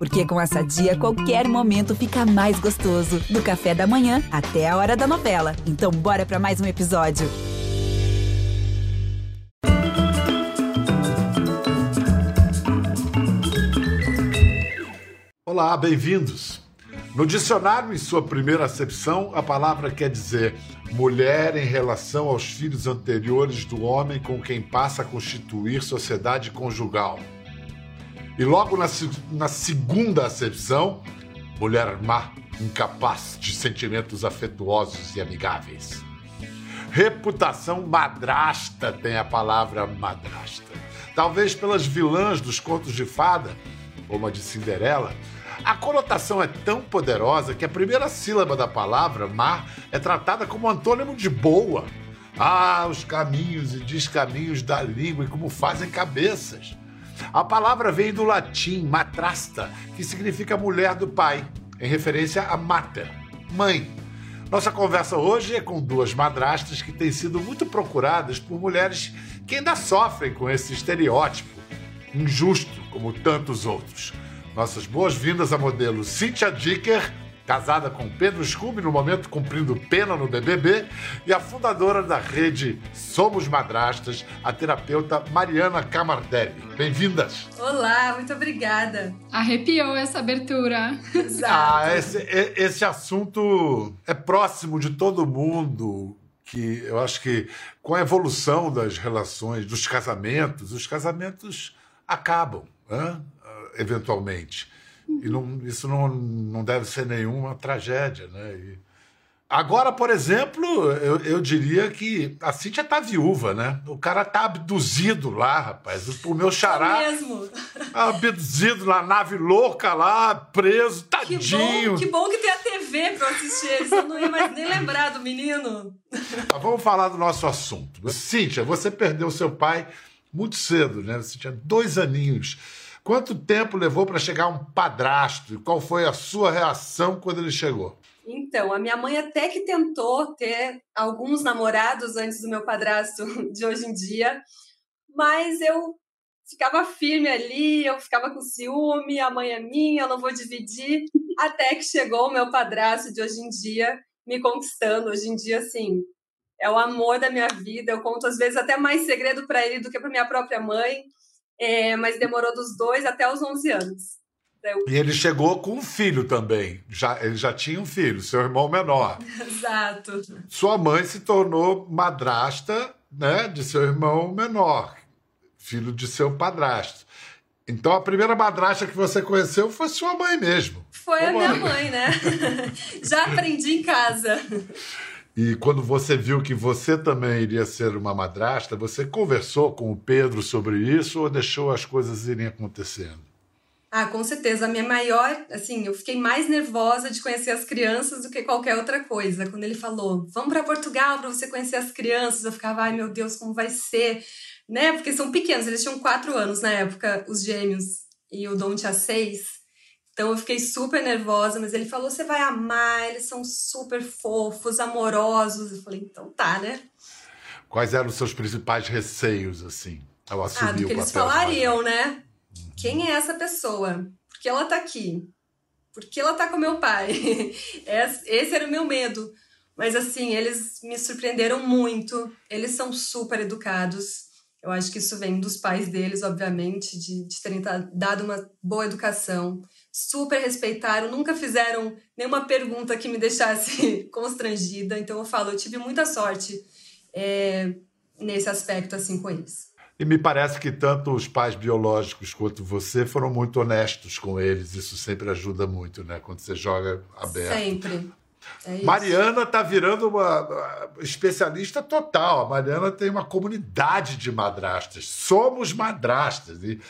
Porque com essa dia, qualquer momento fica mais gostoso. Do café da manhã até a hora da novela. Então, bora para mais um episódio. Olá, bem-vindos. No dicionário, em sua primeira acepção, a palavra quer dizer mulher em relação aos filhos anteriores do homem com quem passa a constituir sociedade conjugal. E logo na, na segunda acepção, mulher má, incapaz de sentimentos afetuosos e amigáveis. Reputação madrasta tem a palavra madrasta. Talvez pelas vilãs dos contos de fada, como a de Cinderela, a conotação é tão poderosa que a primeira sílaba da palavra má é tratada como antônimo de boa. Ah, os caminhos e descaminhos da língua e como fazem cabeças. A palavra vem do latim matrasta, que significa mulher do pai, em referência a mater, mãe. Nossa conversa hoje é com duas madrastas que têm sido muito procuradas por mulheres que ainda sofrem com esse estereótipo injusto, como tantos outros. Nossas boas-vindas à modelo Cynthia Dicker casada com Pedro Scooby, no momento cumprindo pena no BBB, e a fundadora da rede Somos Madrastas, a terapeuta Mariana Camardelli. Bem-vindas! Olá, muito obrigada. Arrepiou essa abertura. Exato. Ah, esse, esse assunto é próximo de todo mundo, que eu acho que com a evolução das relações, dos casamentos, os casamentos acabam, né? eventualmente. E não, isso não, não deve ser nenhuma tragédia, né? E agora, por exemplo, eu, eu diria que a Cíntia tá viúva, né? O cara tá abduzido lá, rapaz. O meu xará. É mesmo. Abduzido na nave louca lá, preso, tadinho. Que bom que, bom que tem a TV pra assistir. Eu não ia mais nem lembrar do menino. Mas vamos falar do nosso assunto. Cíntia, você perdeu seu pai muito cedo, né? Você tinha dois aninhos. Quanto tempo levou para chegar um padrasto? E qual foi a sua reação quando ele chegou? Então, a minha mãe até que tentou ter alguns namorados antes do meu padrasto de hoje em dia, mas eu ficava firme ali, eu ficava com ciúme, a mãe é minha, eu não vou dividir, até que chegou o meu padrasto de hoje em dia me conquistando. Hoje em dia, assim, é o amor da minha vida. Eu conto às vezes até mais segredo para ele do que para minha própria mãe é, mas demorou dos dois até os 11 anos. Eu... E ele chegou com um filho também. Já, ele já tinha um filho, seu irmão menor. Exato. Sua mãe se tornou madrasta né, de seu irmão menor, filho de seu padrasto. Então a primeira madrasta que você conheceu foi sua mãe mesmo. Foi Como a minha mãe, né? Já aprendi em casa. E quando você viu que você também iria ser uma madrasta, você conversou com o Pedro sobre isso ou deixou as coisas irem acontecendo? Ah, com certeza. A minha maior, assim, eu fiquei mais nervosa de conhecer as crianças do que qualquer outra coisa. Quando ele falou, vamos para Portugal para você conhecer as crianças, eu ficava, ai meu Deus, como vai ser? Né? Porque são pequenos, eles tinham quatro anos na época, os gêmeos, e o Dom tinha seis. Então eu fiquei super nervosa, mas ele falou: você vai amar, eles são super fofos, amorosos. Eu falei: então tá, né? Quais eram os seus principais receios, assim, ao assumir ah, do que eles falariam, né? Uhum. Quem é essa pessoa? Por que ela tá aqui? Por que ela tá com meu pai? Esse era o meu medo. Mas assim, eles me surpreenderam muito. Eles são super educados. Eu acho que isso vem dos pais deles, obviamente, de, de terem dado uma boa educação super respeitaram, nunca fizeram nenhuma pergunta que me deixasse constrangida. Então eu falo, eu tive muita sorte é, nesse aspecto assim com eles. E me parece que tanto os pais biológicos quanto você foram muito honestos com eles. Isso sempre ajuda muito, né? Quando você joga aberto. Sempre. É Mariana está virando uma especialista total. A Mariana tem uma comunidade de madrastas. Somos madrastas. E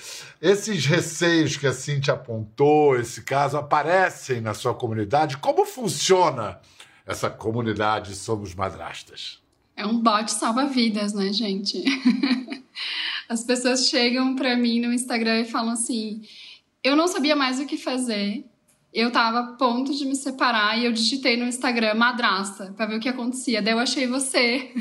esses receios que a Cintia apontou, esse caso, aparecem na sua comunidade. Como funciona essa comunidade Somos Madrastas? É um bote salva-vidas, né, gente? As pessoas chegam para mim no Instagram e falam assim: eu não sabia mais o que fazer eu tava a ponto de me separar e eu digitei no Instagram madrasta para ver o que acontecia. Daí eu achei você.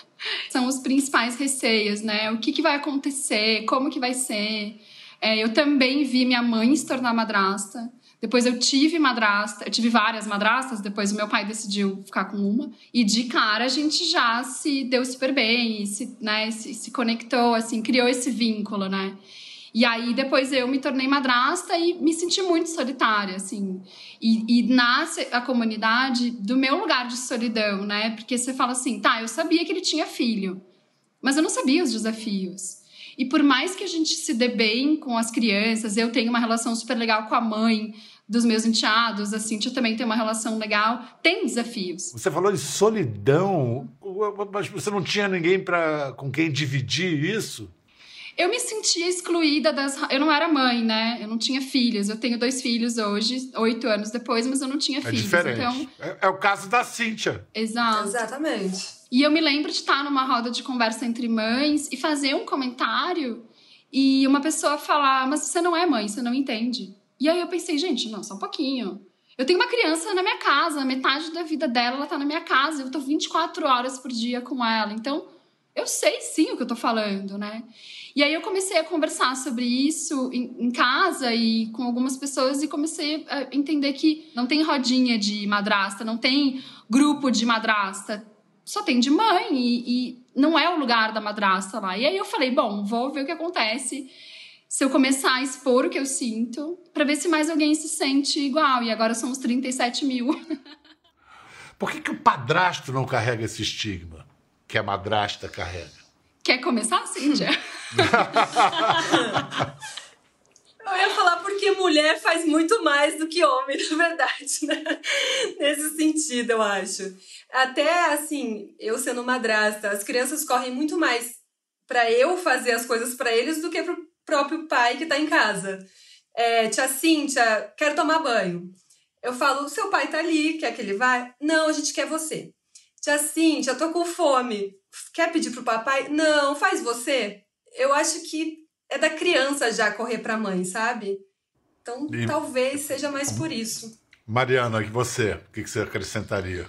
São os principais receios, né? O que, que vai acontecer, como que vai ser. É, eu também vi minha mãe se tornar madrasta. Depois eu tive madrasta, eu tive várias madrastas, depois o meu pai decidiu ficar com uma. E de cara a gente já se deu super bem, se, né, se, se conectou, assim, criou esse vínculo, né? E aí depois eu me tornei madrasta e me senti muito solitária, assim. E, e, nasce a comunidade do meu lugar de solidão, né? Porque você fala assim, tá, eu sabia que ele tinha filho, mas eu não sabia os desafios. E por mais que a gente se dê bem com as crianças, eu tenho uma relação super legal com a mãe dos meus enteados, a Cintia também tem uma relação legal, tem desafios. Você falou de solidão, mas você não tinha ninguém para com quem dividir isso? Eu me sentia excluída das. Eu não era mãe, né? Eu não tinha filhos. Eu tenho dois filhos hoje, oito anos depois, mas eu não tinha é filhos. Diferente. Então... É, é o caso da Cíntia. Exato. Exatamente. E eu me lembro de estar numa roda de conversa entre mães e fazer um comentário e uma pessoa falar: Mas você não é mãe, você não entende. E aí eu pensei: Gente, não, só um pouquinho. Eu tenho uma criança na minha casa, metade da vida dela ela tá na minha casa, eu tô 24 horas por dia com ela. Então, eu sei sim o que eu tô falando, né? E aí eu comecei a conversar sobre isso em, em, casa e com algumas pessoas e comecei a entender que não tem rodinha de madrasta, não tem grupo de madrasta só tem de mãe e, e não é o lugar da madrasta lá. E aí eu falei, bom, vou ver o que acontece se eu começar a expor o que eu sinto, para ver se mais alguém se sente igual. E agora são os 37 mil. Por que, que o padrasto não carrega esse estigma que a madrasta carrega? Quer começar, Cíntia? Eu ia falar porque mulher faz muito mais do que homem, na verdade, né? Nesse sentido, eu acho. Até assim, eu sendo madrasta, as crianças correm muito mais para eu fazer as coisas para eles do que pro próprio pai que tá em casa. É, tia Cíntia, quero tomar banho. Eu falo, seu pai tá ali, quer que ele vá? Não, a gente quer você. Tia Cíntia, tô com fome. Quer pedir pro papai? Não, faz você. Eu acho que é da criança já correr para a mãe, sabe? Então e... talvez seja mais por isso. Mariana, e você? O que você acrescentaria?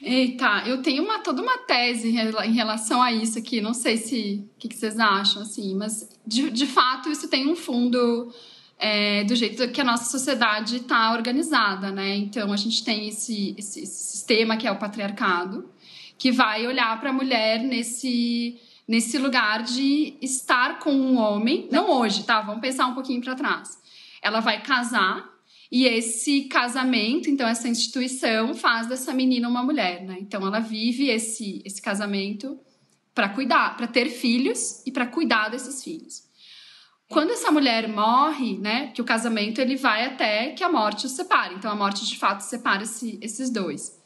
Eita, eu tenho uma, toda uma tese em relação a isso aqui. Não sei se o que, que vocês acham, assim, mas de, de fato isso tem um fundo é, do jeito que a nossa sociedade está organizada, né? Então a gente tem esse, esse, esse sistema que é o patriarcado, que vai olhar para a mulher nesse nesse lugar de estar com um homem, não hoje, tá? Vamos pensar um pouquinho para trás. Ela vai casar e esse casamento, então essa instituição faz dessa menina uma mulher, né? Então ela vive esse esse casamento para cuidar, para ter filhos e para cuidar desses filhos. Quando essa mulher morre, né, que o casamento ele vai até que a morte os separe. Então a morte de fato separa esse, esses dois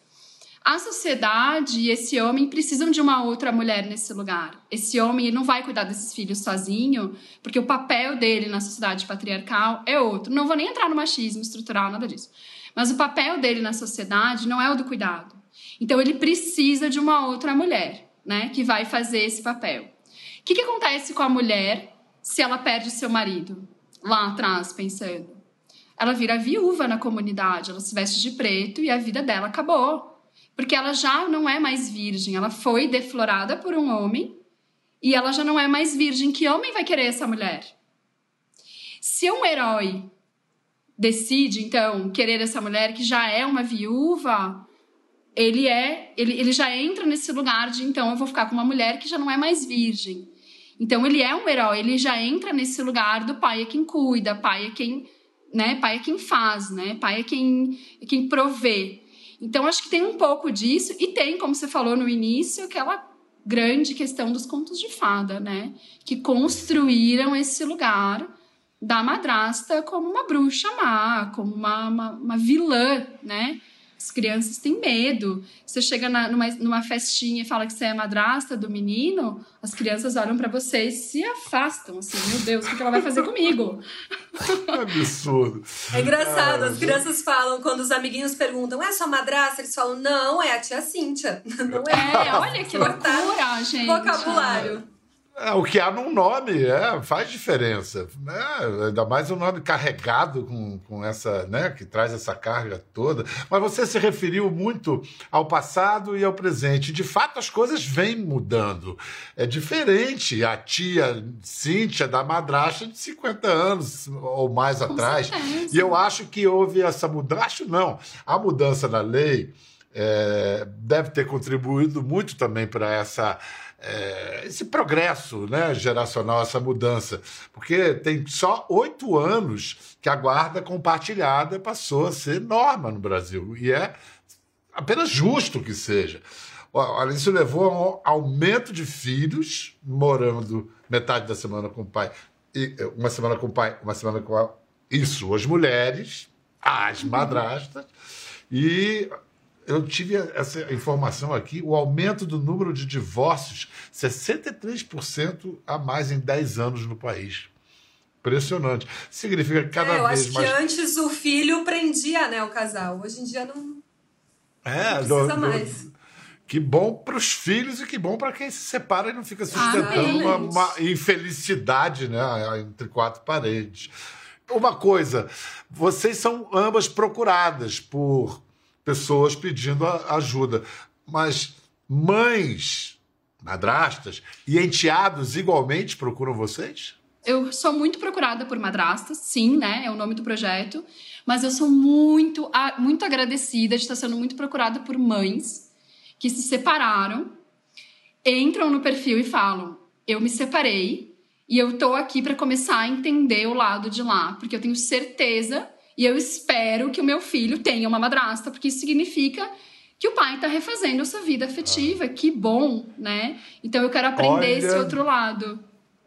a sociedade e esse homem precisam de uma outra mulher nesse lugar. Esse homem não vai cuidar desses filhos sozinho, porque o papel dele na sociedade patriarcal é outro. Não vou nem entrar no machismo estrutural, nada disso. Mas o papel dele na sociedade não é o do cuidado. Então ele precisa de uma outra mulher, né, que vai fazer esse papel. O que, que acontece com a mulher se ela perde seu marido? Lá atrás, pensando. Ela vira viúva na comunidade, ela se veste de preto e a vida dela acabou porque ela já não é mais virgem, ela foi deflorada por um homem e ela já não é mais virgem. Que homem vai querer essa mulher? Se um herói decide, então, querer essa mulher que já é uma viúva, ele é, ele, ele já entra nesse lugar de então eu vou ficar com uma mulher que já não é mais virgem. Então ele é um herói, ele já entra nesse lugar do pai é quem cuida, pai é quem, né, pai é quem faz, né? Pai é quem, é quem provê. Então, acho que tem um pouco disso, e tem, como você falou no início, aquela grande questão dos contos de fada, né? Que construíram esse lugar da madrasta como uma bruxa má, como uma, uma, uma vilã, né? As crianças têm medo. Você chega na, numa, numa festinha e fala que você é madrasta do menino, as crianças olham para você e se afastam, assim, meu Deus, o que ela vai fazer comigo? Absurdo. É engraçado, as crianças falam, quando os amiguinhos perguntam, é sua madrasta? Eles falam, não, é a tia Cíntia. Não é. É, olha que loucura, gente. Vocabulário. É, o que há num nome, é, faz diferença. Né? Ainda mais um nome carregado com, com essa, né, que traz essa carga toda. Mas você se referiu muito ao passado e ao presente. De fato, as coisas vêm mudando. É diferente a tia Cíntia da madrasta de 50 anos ou mais com atrás. Certeza. E eu acho que houve essa mudança. Acho não. A mudança na lei é, deve ter contribuído muito também para essa é, esse progresso né, geracional, essa mudança. Porque tem só oito anos que a guarda compartilhada passou a ser norma no Brasil. E é apenas justo que seja. Isso levou a um aumento de filhos morando metade da semana com o pai, uma semana com o pai, uma semana com a... isso, as mulheres, as madrastas, e eu tive essa informação aqui, o aumento do número de divórcios, 63% a mais em 10 anos no país. Impressionante. Significa que cada é, vez mais. Eu acho que antes o filho prendia né, o casal. Hoje em dia não. É, não precisa do, mais. Do, que bom para os filhos e que bom para quem se separa e não fica sustentando uma, uma, infelicidade né, entre quatro paredes. Uma coisa, vocês são ambas procuradas por pessoas pedindo ajuda. Mas mães, madrastas e enteados igualmente procuram vocês? Eu sou muito procurada por madrastas, sim, né? É o nome do projeto. Mas eu sou muito, muito agradecida de estar sendo muito procurada por mães que se separaram, entram no perfil e falam: Eu me separei e eu tô aqui para começar a entender o lado de lá, porque eu tenho certeza e eu espero que o meu filho tenha uma madrasta, porque isso significa que o pai está refazendo a sua vida afetiva. Ah. Que bom, né? Então eu quero aprender Olha, esse outro lado.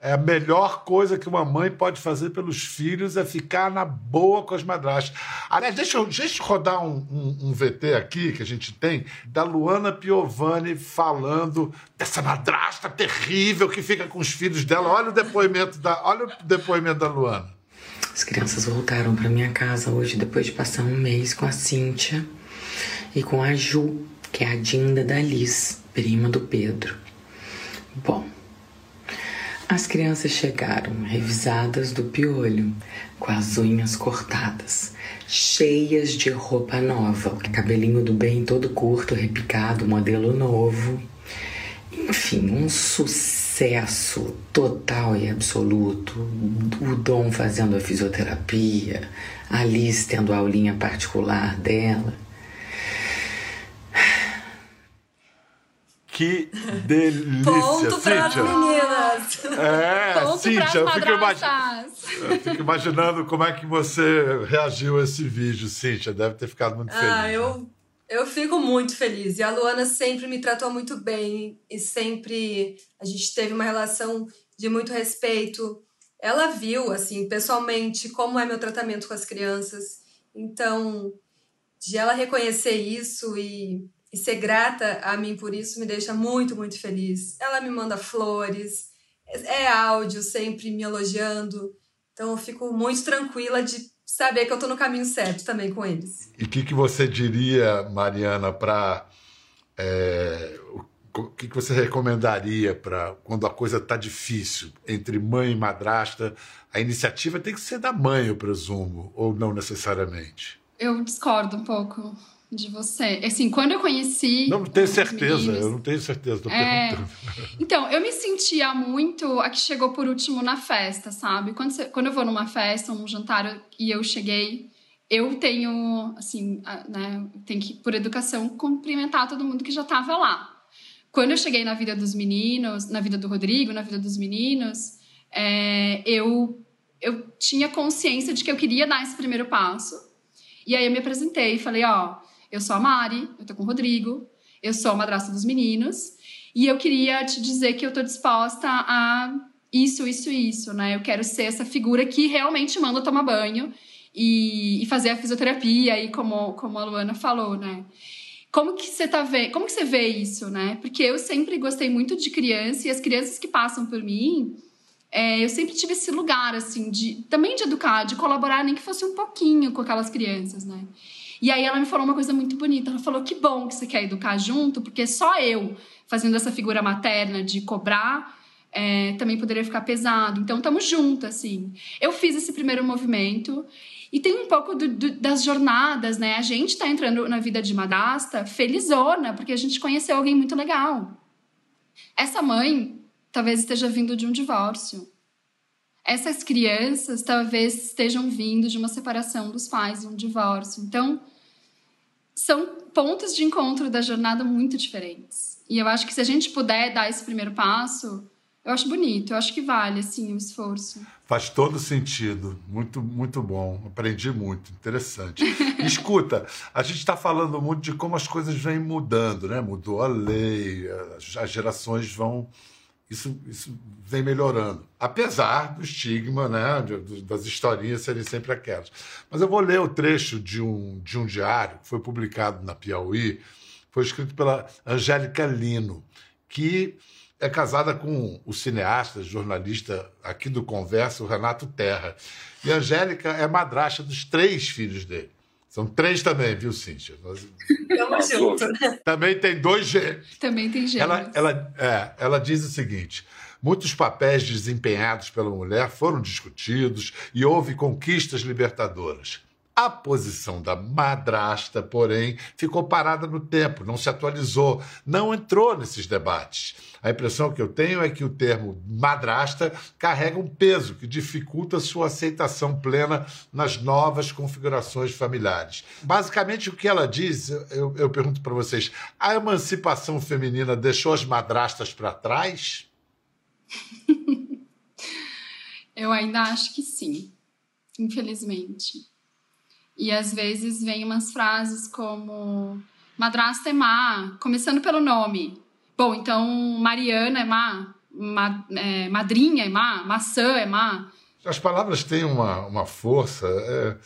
É a melhor coisa que uma mãe pode fazer pelos filhos é ficar na boa com as madrastas. Aliás, deixa eu, deixa eu rodar um, um, um, VT aqui que a gente tem da Luana Piovani falando dessa madrasta terrível que fica com os filhos dela. Olha o depoimento da, olha o depoimento da Luana. As crianças voltaram para minha casa hoje depois de passar um mês com a Cíntia e com a Ju, que é a Dinda da Liz, prima do Pedro. Bom, as crianças chegaram revisadas do piolho, com as unhas cortadas, cheias de roupa nova, cabelinho do bem todo curto, repicado, modelo novo. Enfim, um sucesso sucesso total e absoluto, o Dom fazendo a fisioterapia, a Alice tendo a aulinha particular dela. Que delícia, Ponto para meninas. É, Ponto Cíntia, eu fico, imagi eu fico, imaginando como é que você reagiu a esse vídeo, Cíntia. Deve ter ficado muito feliz. Ah, eu né? Eu fico muito feliz. E a Luana sempre me tratou muito bem e sempre a gente teve uma relação de muito respeito. Ela viu, assim, pessoalmente, como é meu tratamento com as crianças. Então, de ela reconhecer isso e, e ser grata a mim por isso me deixa muito, muito feliz. Ela me manda flores, é áudio sempre me elogiando. Então, eu fico muito tranquila de saber que eu estou no caminho certo também com eles. E o que, que você diria, Mariana, para. É, o que, que você recomendaria para quando a coisa está difícil entre mãe e madrasta? A iniciativa tem que ser da mãe, eu presumo, ou não necessariamente? Eu discordo um pouco de você. Assim, quando eu conheci. Não, tenho certeza, meninos, eu não tenho certeza, tô é... Então, eu me sentia muito a que chegou por último na festa, sabe? Quando, você... quando eu vou numa festa, num jantar e eu cheguei, eu tenho, assim, né, tenho que, por educação, cumprimentar todo mundo que já tava lá. Quando eu cheguei na vida dos meninos, na vida do Rodrigo, na vida dos meninos, é, eu, eu tinha consciência de que eu queria dar esse primeiro passo. E aí eu me apresentei e falei, ó, eu sou a Mari, eu tô com o Rodrigo, eu sou a madrasta dos meninos, e eu queria te dizer que eu tô disposta a isso, isso, isso, né? Eu quero ser essa figura que realmente manda tomar banho e, e fazer a fisioterapia, e como, como a Luana falou, né? Como que você tá vendo? Como que você vê isso, né? Porque eu sempre gostei muito de criança e as crianças que passam por mim, é, eu sempre tive esse lugar, assim, de também de educar, de colaborar, nem que fosse um pouquinho com aquelas crianças, né? E aí ela me falou uma coisa muito bonita. Ela falou: que bom que você quer educar junto, porque só eu, fazendo essa figura materna de cobrar, é, também poderia ficar pesado. Então, estamos juntos, assim. Eu fiz esse primeiro movimento e tem um pouco do, do, das jornadas, né? A gente está entrando na vida de Madasta felizona, porque a gente conheceu alguém muito legal. Essa mãe talvez esteja vindo de um divórcio. Essas crianças talvez estejam vindo de uma separação dos pais, de um divórcio. Então, são pontos de encontro da jornada muito diferentes. E eu acho que se a gente puder dar esse primeiro passo, eu acho bonito, eu acho que vale assim o esforço. Faz todo sentido, muito muito bom, aprendi muito, interessante. Escuta, a gente está falando muito de como as coisas vêm mudando, né? Mudou a lei, as gerações vão isso, isso vem melhorando. Apesar do estigma, né, das historinhas serem sempre aquelas. Mas eu vou ler o trecho de um, de um diário que foi publicado na Piauí, foi escrito pela Angélica Lino, que é casada com o cineasta, jornalista aqui do Conversa, o Renato Terra. E a Angélica é madrasta dos três filhos dele. São três também, viu, Cíntia? Tamo junto. Também tem dois gêmeos. Também tem gêmeos. Ela, ela, é, ela diz o seguinte: muitos papéis desempenhados pela mulher foram discutidos e houve conquistas libertadoras. A posição da madrasta, porém, ficou parada no tempo, não se atualizou, não entrou nesses debates. A impressão que eu tenho é que o termo madrasta carrega um peso que dificulta sua aceitação plena nas novas configurações familiares. Basicamente, o que ela diz, eu, eu pergunto para vocês: a emancipação feminina deixou as madrastas para trás? eu ainda acho que sim, infelizmente. E às vezes vem umas frases como madrasta é má, começando pelo nome. Bom, então Mariana é má, ma, é, madrinha é má, maçã é má. As palavras têm uma, uma força. É...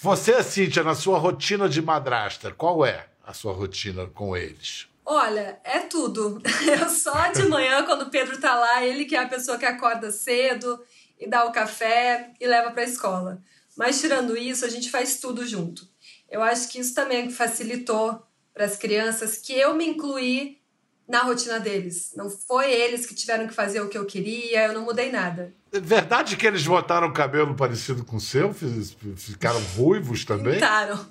Você, Cíntia, na sua rotina de madrasta, qual é a sua rotina com eles? Olha, é tudo. Eu só de manhã, quando o Pedro tá lá, ele que é a pessoa que acorda cedo e dá o café e leva para a escola. Mas tirando isso, a gente faz tudo junto. Eu acho que isso também facilitou para as crianças que eu me incluí na rotina deles. Não foi eles que tiveram que fazer o que eu queria, eu não mudei nada. É verdade que eles botaram o cabelo parecido com o seu? Ficaram ruivos também? Pintaram.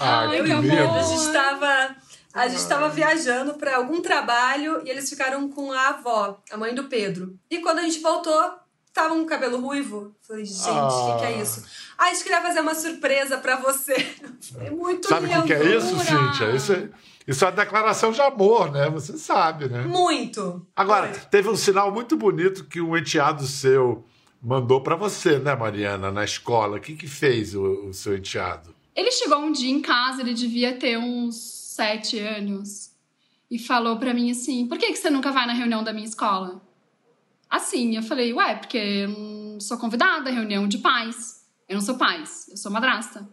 Ah, eu e o Pedro, a gente estava a gente estava viajando para algum trabalho e eles ficaram com a avó, a mãe do Pedro. E quando a gente voltou, tava um cabelo ruivo. Falei, gente, o ah. que, que, é isso? Ah, a gente queria fazer uma surpresa para você. É muito Sabe o que, que, é isso, Cíntia? Isso é, isso é uma declaração de amor, né? Você sabe, né? Muito. Agora, teve um sinal muito bonito que um enteado seu mandou para você, né, Mariana, na escola. O que, que fez o, o seu enteado? Ele chegou um dia em casa, ele devia ter uns sete anos, e falou para mim assim: por que, que você nunca vai na reunião da minha escola? Assim. Eu falei, ué, porque eu não sou convidada reunião de pais. Eu não sou pais, eu sou madrasta.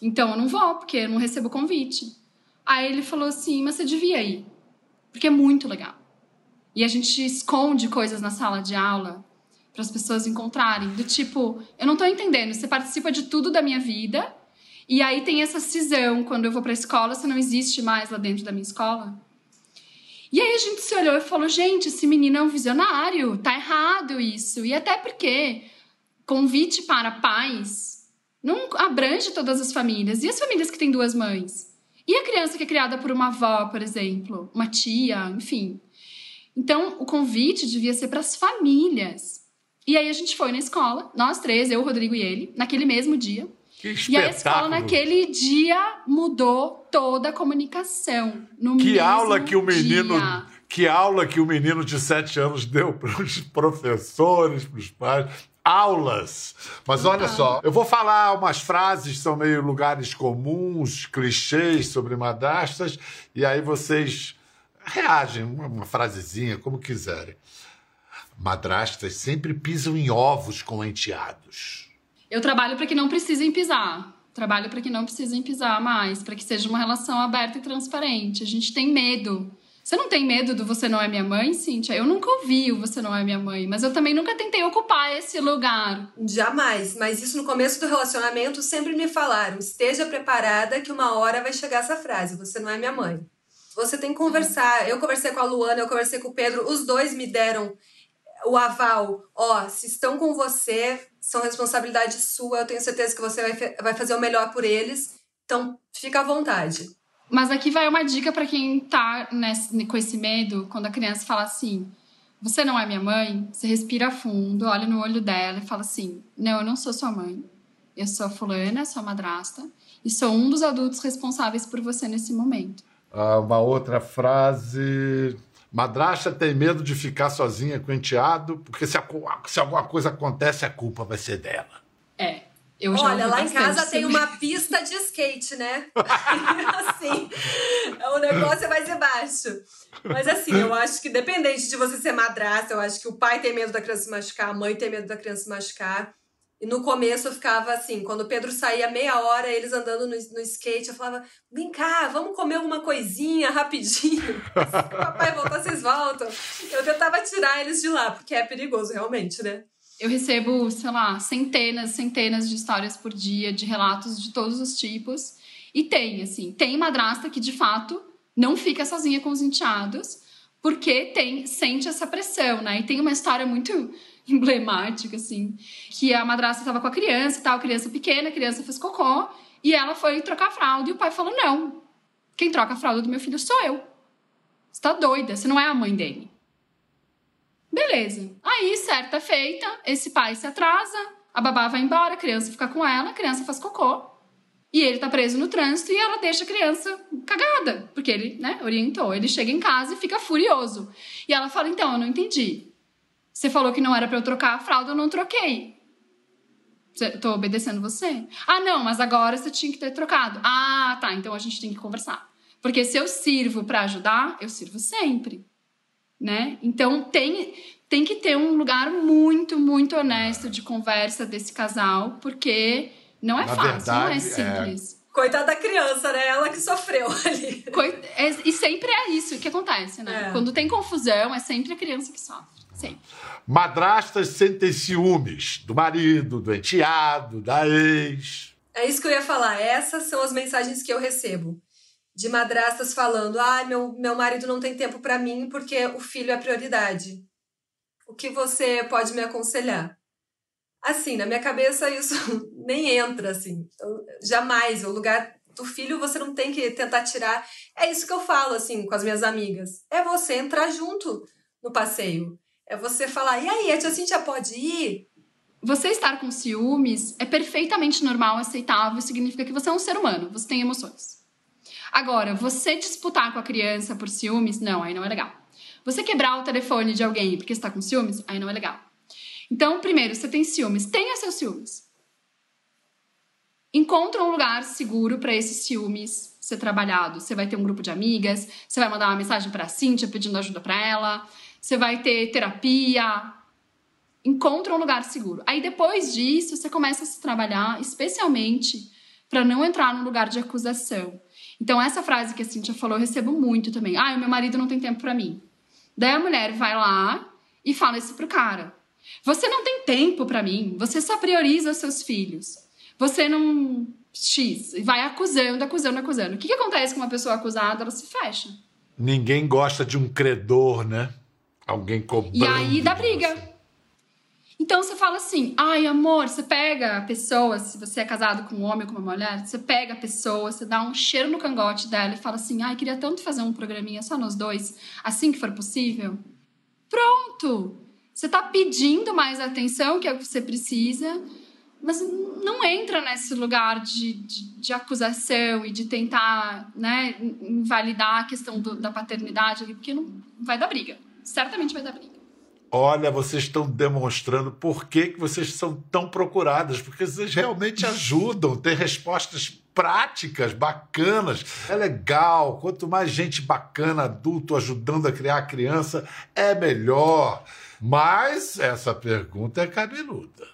Então eu não vou, porque eu não recebo convite. Aí ele falou assim, mas você devia ir, porque é muito legal. E a gente esconde coisas na sala de aula para as pessoas encontrarem, do tipo, eu não tô entendendo, você participa de tudo da minha vida, e aí tem essa cisão, quando eu vou para a escola, você não existe mais lá dentro da minha escola. E aí a gente se olhou e falou: gente, esse menino é um visionário, tá errado isso. E até porque convite para pais não abrange todas as famílias. E as famílias que têm duas mães? E a criança que é criada por uma avó, por exemplo, uma tia, enfim. Então, o convite devia ser para as famílias. E aí a gente foi na escola, nós três, eu, o Rodrigo e ele, naquele mesmo dia. Que e a escola naquele dia mudou toda a comunicação. No que aula que o menino, dia. que aula que o menino de sete anos deu para os professores, para os pais. Aulas. Mas olha só, eu vou falar umas frases, são meio lugares comuns, clichês sobre madrastas, e aí vocês reagem, uma, uma frasezinha, como quiserem. Madrastas sempre pisam em ovos com enteados. Eu trabalho para que não precisem pisar. Trabalho para que não precisem pisar mais, para que seja uma relação aberta e transparente. A gente tem medo. Você não tem medo do Você Não É Minha Mãe, Cíntia? Eu nunca ouvi o Você Não É Minha Mãe, mas eu também nunca tentei ocupar esse lugar. Jamais, mas isso no começo do relacionamento sempre me falaram: esteja preparada que uma hora vai chegar essa frase: Você não é minha mãe. Você tem que conversar. Eu conversei com a Luana, eu conversei com o Pedro, os dois me deram o aval, ó, se estão com você, são responsabilidade sua, eu tenho certeza que você vai, vai fazer o melhor por eles, então fica à vontade. Mas aqui vai uma dica para quem tá nesse, com esse medo, quando a criança fala assim: Você não é minha mãe? Você respira fundo, olha no olho dela e fala assim: Não, eu não sou sua mãe. Eu sou a fulana, sua madrasta, e sou um dos adultos responsáveis por você nesse momento. Ah, uma outra frase. Madrasta tem medo de ficar sozinha com o enteado, porque se, a, se alguma coisa acontece, a culpa vai ser dela. É. Eu Olha, lá em casa tem uma pista de skate, né? assim, o negócio vai ser baixo. Mas assim, eu acho que dependente de você ser madrasta, eu acho que o pai tem medo da criança se machucar, a mãe tem medo da criança se machucar. E no começo eu ficava assim, quando o Pedro saía meia hora, eles andando no, no skate, eu falava, vem cá, vamos comer alguma coisinha rapidinho. Se o papai voltar, vocês voltam. Eu tentava tirar eles de lá, porque é perigoso realmente, né? Eu recebo, sei lá, centenas, centenas de histórias por dia, de relatos de todos os tipos. E tem, assim, tem madrasta que de fato não fica sozinha com os enteados, porque tem, sente essa pressão, né? E tem uma história muito emblemática, assim, que a madrasta estava com a criança e tal, criança pequena, a criança fez cocô, e ela foi trocar a fralda, e o pai falou: não, quem troca a fralda do meu filho sou eu. Você tá doida, você não é a mãe dele. Beleza. Aí, certa feita, esse pai se atrasa, a babá vai embora, a criança fica com ela, a criança faz cocô. E ele tá preso no trânsito e ela deixa a criança cagada, porque ele, né, orientou. Ele chega em casa e fica furioso. E ela fala: "Então, eu não entendi. Você falou que não era para eu trocar a fralda, eu não troquei. Tô obedecendo você? Ah, não, mas agora você tinha que ter trocado. Ah, tá, então a gente tem que conversar. Porque se eu sirvo para ajudar, eu sirvo sempre né? Então tem tem que ter um lugar muito, muito honesto de conversa desse casal, porque não é Na fácil, verdade, não é simples. É... Coitada da criança, né? Ela que sofreu ali. Coit... É, e sempre é isso que acontece, né? É. Quando tem confusão, é sempre a criança que sofre. Sempre. Madrastas sentem ciúmes do marido, do enteado, da ex. É isso que eu ia falar. Essas são as mensagens que eu recebo de madrastas falando: ah, meu, meu marido não tem tempo para mim porque o filho é prioridade. O que você pode me aconselhar? Assim, na minha cabeça isso nem entra, assim. Então, jamais. O lugar do filho você não tem que tentar tirar. É isso que eu falo, assim, com as minhas amigas. É você entrar junto no passeio. É você falar: e aí, a tia Cintia pode ir? Você estar com ciúmes é perfeitamente normal, aceitável, significa que você é um ser humano, você tem emoções. Agora, você disputar com a criança por ciúmes, não, aí não é legal. Você quebrar o telefone de alguém porque está com ciúmes, aí não é legal. Então, primeiro, você tem ciúmes, tenha seus ciúmes. Encontra um lugar seguro para esses ciúmes ser trabalhado. Você vai ter um grupo de amigas, você vai mandar uma mensagem para a Cíntia pedindo ajuda para ela, você vai ter terapia. Encontra um lugar seguro. Aí depois disso, você começa a se trabalhar, especialmente para não entrar no lugar de acusação. Então, essa frase que a Cintia falou, eu recebo muito também. Ah, meu marido não tem tempo para mim. Daí a mulher vai lá e fala isso pro cara. Você não tem tempo para mim, você só prioriza seus filhos. Você não. X. E vai acusando, acusando, acusando. O que, que acontece com uma pessoa acusada? Ela se fecha. Ninguém gosta de um credor, né? Alguém cobrando. E aí dá briga. Então você fala assim: ai, amor, você pega a pessoa, se você é casado com um homem ou com uma mulher, você pega a pessoa, você dá um cheiro no cangote dela e fala assim: ai, queria tanto fazer um programinha só nós dois, assim que for possível. Pronto! Você tá pedindo mais atenção que é o que você precisa, mas não entra nesse lugar de, de, de acusação e de tentar né, invalidar a questão do, da paternidade, porque não vai dar briga. Certamente vai dar briga. Olha, vocês estão demonstrando por que, que vocês são tão procuradas, porque vocês realmente ajudam, tem respostas práticas, bacanas. É legal. Quanto mais gente bacana, adulto, ajudando a criar a criança, é melhor. Mas essa pergunta é cabeluda.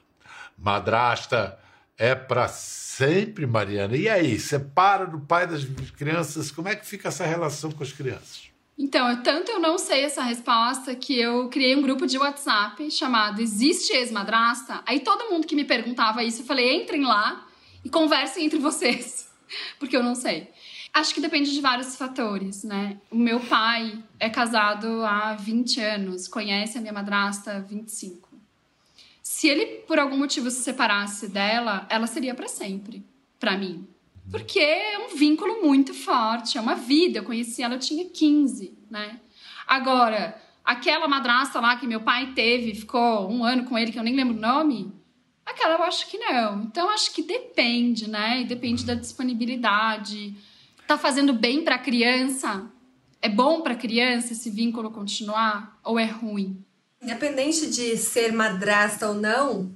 Madrasta é para sempre, Mariana. E aí, separa do pai das crianças, como é que fica essa relação com as crianças? Então, eu, tanto eu não sei essa resposta que eu criei um grupo de WhatsApp chamado Existe Ex-Madrasta? Aí todo mundo que me perguntava isso, eu falei, entrem lá e conversem entre vocês, porque eu não sei. Acho que depende de vários fatores, né? O meu pai é casado há 20 anos, conhece a minha madrasta há 25. Se ele, por algum motivo, se separasse dela, ela seria para sempre, para mim. Porque é um vínculo muito forte, é uma vida. Eu conheci ela, eu tinha 15, né? Agora, aquela madrasta lá que meu pai teve, ficou um ano com ele, que eu nem lembro o nome, aquela eu acho que não. Então, acho que depende, né? E depende da disponibilidade tá fazendo bem para a criança? É bom para a criança esse vínculo continuar ou é ruim? Independente de ser madrasta ou não,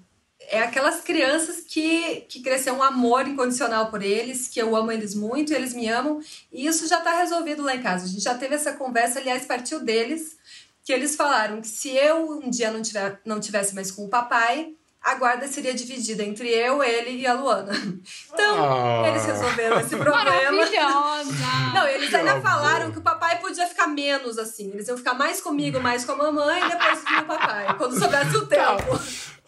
é aquelas crianças que, que cresceu um amor incondicional por eles, que eu amo eles muito, eles me amam, e isso já está resolvido lá em casa. A gente já teve essa conversa, aliás, partiu deles, que eles falaram que se eu um dia não, tiver, não tivesse mais com o papai, a guarda seria dividida entre eu, ele e a Luana. Então, ah. eles resolveram esse problema. Maravilhosa! Não, eles ainda falaram que o papai podia ficar menos assim. Eles iam ficar mais comigo, mais com a mamãe, e depois com o papai, quando soubesse o tempo.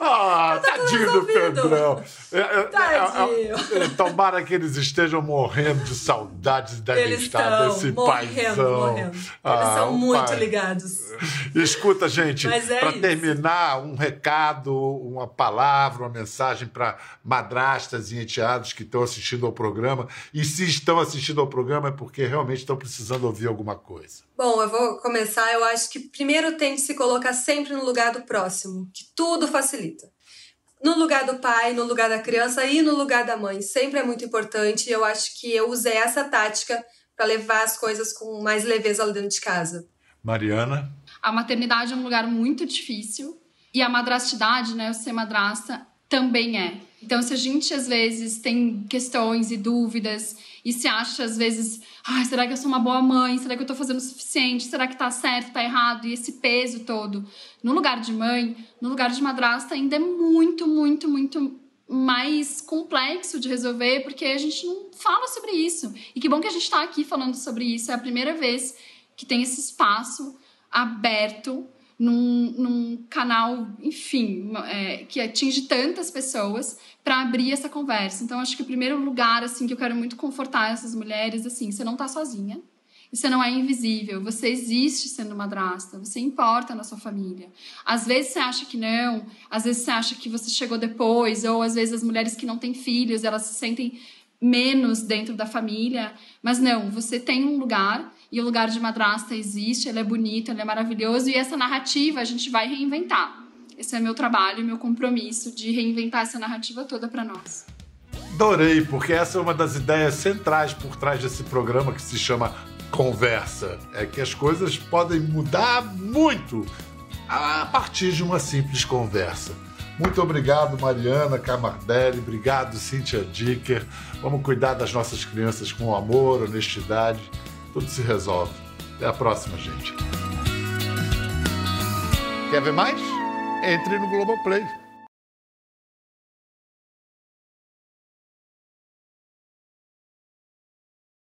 Ah, tá tadinho do Pedrão. É, é, é, tadinho. tomara que eles estejam morrendo de saudades da eles estar desse morrendo, paizão. Morrendo. Ah, eles são muito pai. ligados. Escuta, gente, é para terminar, um recado, uma palavra, uma mensagem para madrastas e enteados que estão assistindo ao programa. E se estão assistindo ao programa é porque realmente estão precisando ouvir alguma coisa. Bom, eu vou começar. Eu acho que primeiro tem que se colocar sempre no lugar do próximo, que tudo facilita. No lugar do pai, no lugar da criança e no lugar da mãe. Sempre é muito importante. E eu acho que eu usei essa tática para levar as coisas com mais leveza lá dentro de casa. Mariana? A maternidade é um lugar muito difícil. E a madrastidade, né, o ser madrasta, também é. Então, se a gente às vezes tem questões e dúvidas e se acha às vezes, ah, será que eu sou uma boa mãe? Será que eu tô fazendo o suficiente? Será que tá certo, tá errado? E esse peso todo. No lugar de mãe, no lugar de madrasta, ainda é muito, muito, muito mais complexo de resolver, porque a gente não fala sobre isso. E que bom que a gente está aqui falando sobre isso. É a primeira vez que tem esse espaço aberto num, num canal, enfim, é, que atinge tantas pessoas para abrir essa conversa. Então, acho que o primeiro lugar, assim, que eu quero muito confortar essas mulheres, assim, você não está sozinha. Você não é invisível, você existe sendo madrasta, você importa na sua família. Às vezes você acha que não, às vezes você acha que você chegou depois, ou às vezes as mulheres que não têm filhos, elas se sentem menos dentro da família, mas não, você tem um lugar e o lugar de madrasta existe, ele é bonito, ele é maravilhoso e essa narrativa a gente vai reinventar. Esse é meu trabalho, meu compromisso de reinventar essa narrativa toda para nós. Adorei, porque essa é uma das ideias centrais por trás desse programa que se chama Conversa. É que as coisas podem mudar muito a partir de uma simples conversa. Muito obrigado, Mariana Camardelli. Obrigado, Cíntia Dicker. Vamos cuidar das nossas crianças com amor, honestidade tudo se resolve. Até a próxima, gente. Quer ver mais? Entre no Globoplay.